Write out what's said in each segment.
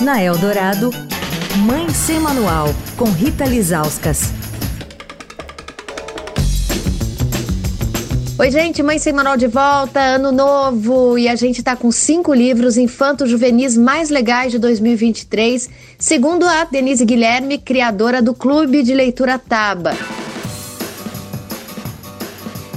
Na Eldorado, Mãe Sem Manual, com Rita Lizauskas. Oi, gente, Mãe Sem Manual de volta, ano novo, e a gente tá com cinco livros infanto-juvenis mais legais de 2023, segundo a Denise Guilherme, criadora do Clube de Leitura Taba.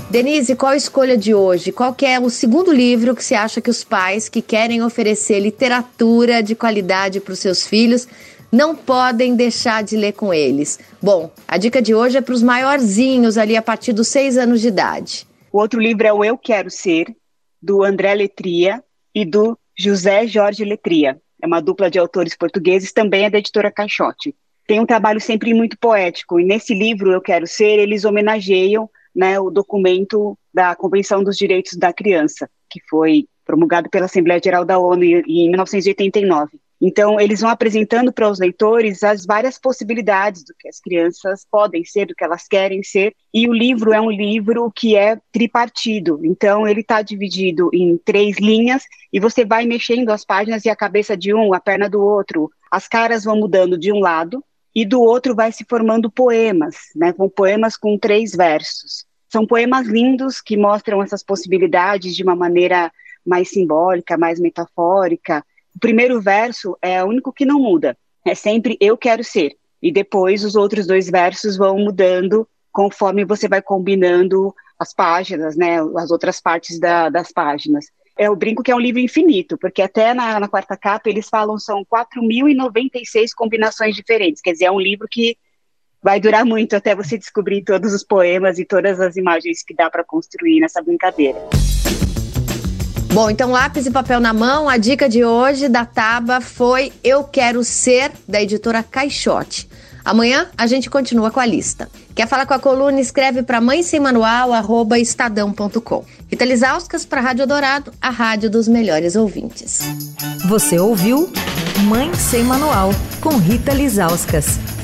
Denise, qual a escolha de hoje? Qual é o segundo livro que você acha que os pais que querem oferecer literatura de qualidade para os seus filhos não podem deixar de ler com eles? Bom, a dica de hoje é para os maiorzinhos ali a partir dos seis anos de idade. O outro livro é o Eu Quero Ser, do André Letria e do José Jorge Letria. É uma dupla de autores portugueses, também é da editora Caixote. Tem um trabalho sempre muito poético, e nesse livro, Eu Quero Ser, eles homenageiam né, o documento da Convenção dos Direitos da Criança, que foi promulgado pela Assembleia Geral da ONU em 1989. Então, eles vão apresentando para os leitores as várias possibilidades do que as crianças podem ser, do que elas querem ser, e o livro é um livro que é tripartido. Então, ele está dividido em três linhas, e você vai mexendo as páginas e a cabeça de um, a perna do outro, as caras vão mudando de um lado, e do outro vai se formando poemas, né, com poemas com três versos. São poemas lindos que mostram essas possibilidades de uma maneira mais simbólica, mais metafórica. O primeiro verso é o único que não muda, é sempre eu quero ser. E depois os outros dois versos vão mudando conforme você vai combinando as páginas, né, as outras partes da, das páginas. Eu brinco que é um livro infinito, porque até na, na quarta capa eles falam são 4.096 combinações diferentes, quer dizer, é um livro que vai durar muito até você descobrir todos os poemas e todas as imagens que dá para construir nessa brincadeira. Bom, então lápis e papel na mão, a dica de hoje da Taba foi Eu Quero Ser, da editora Caixote. Amanhã a gente continua com a lista. Quer falar com a coluna? Escreve para mãe sem manual, arroba estadão.com. Rita Lisauskas para Rádio Dourado, a rádio dos melhores ouvintes. Você ouviu Mãe Sem Manual, com Rita Lisauskas.